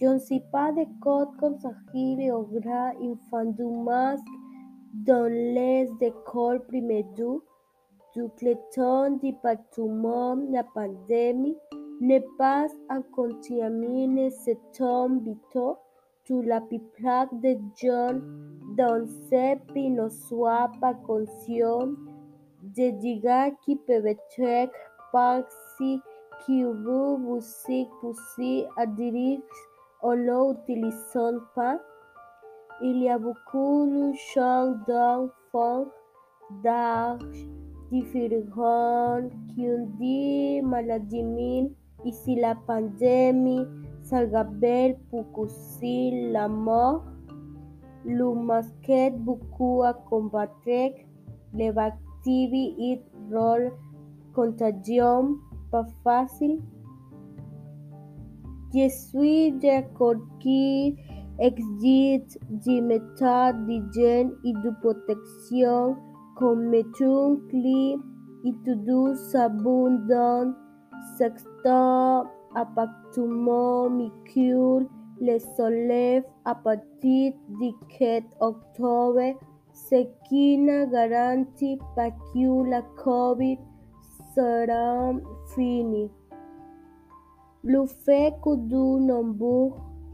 Je ne suis pas de grand enfant du masque dans les écoles primaires du cléton département. La pandémie n'est pas un contaminant, c'est un vecteur. Tout la plupart des gens dans ce qui qui vous poussez à dire en l'utilisant pas. Il y a beaucoup de gens d'enfants d'âge différents qui ont des maladies et si la pandémie s'aggrave pour causer la mort, le masque aide beaucoup à combattre. Les bactéries et rend contagion facile. Je suis d'accord qu'il existe des méthodes d'hygiène et de protection comme mettons clés et de savon dans certains appartements micro les soleils à partir du 4 octobre, ce qui ne garantit que la COVID sera finie. Le fait que de nombreuses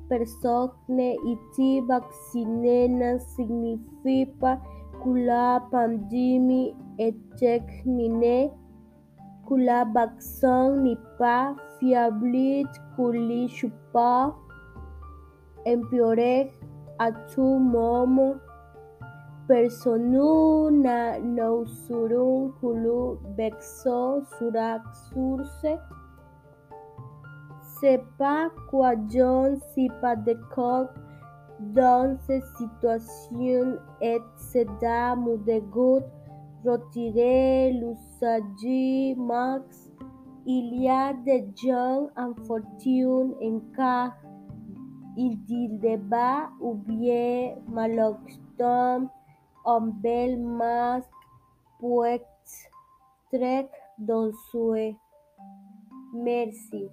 personnes aient vaccinées signifie pas que la pandémie est que moment. Personaux na nausurum culu vexo suraxurse sepa quajon sipa de coq dans ces situations et se da mudegut retirer l'usage max. Il y a des gens en fortune en cas il dit débat ou bien un bel masque peut être dangereux. Merci.